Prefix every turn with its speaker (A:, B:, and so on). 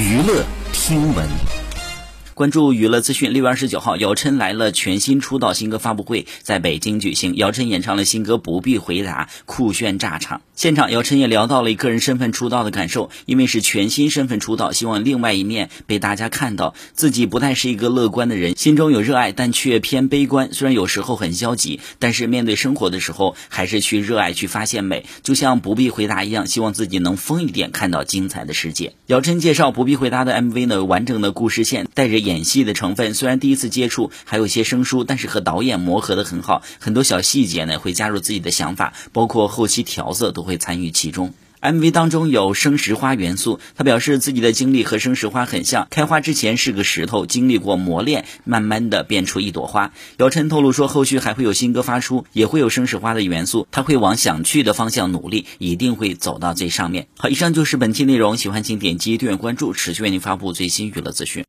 A: 娱乐听闻。关注娱乐资讯，六月二十九号，姚琛来了全新出道新歌发布会，在北京举行。姚琛演唱了新歌《不必回答》，酷炫炸场。现场，姚琛也聊到了以个人身份出道的感受，因为是全新身份出道，希望另外一面被大家看到。自己不太是一个乐观的人，心中有热爱，但却偏悲观。虽然有时候很消极，但是面对生活的时候，还是去热爱，去发现美。就像《不必回答》一样，希望自己能疯一点，看到精彩的世界。姚琛介绍《不必回答》的 MV 呢，完整的故事线，带着演。戏的成分虽然第一次接触还有些生疏，但是和导演磨合的很好，很多小细节呢会加入自己的想法，包括后期调色都会参与其中。MV 当中有生石花元素，他表示自己的经历和生石花很像，开花之前是个石头，经历过磨练，慢慢的变出一朵花。姚晨透露说，后续还会有新歌发出，也会有生石花的元素，他会往想去的方向努力，一定会走到最上面。好，以上就是本期内容，喜欢请点击订阅关注，持续为您发布最新娱乐资讯。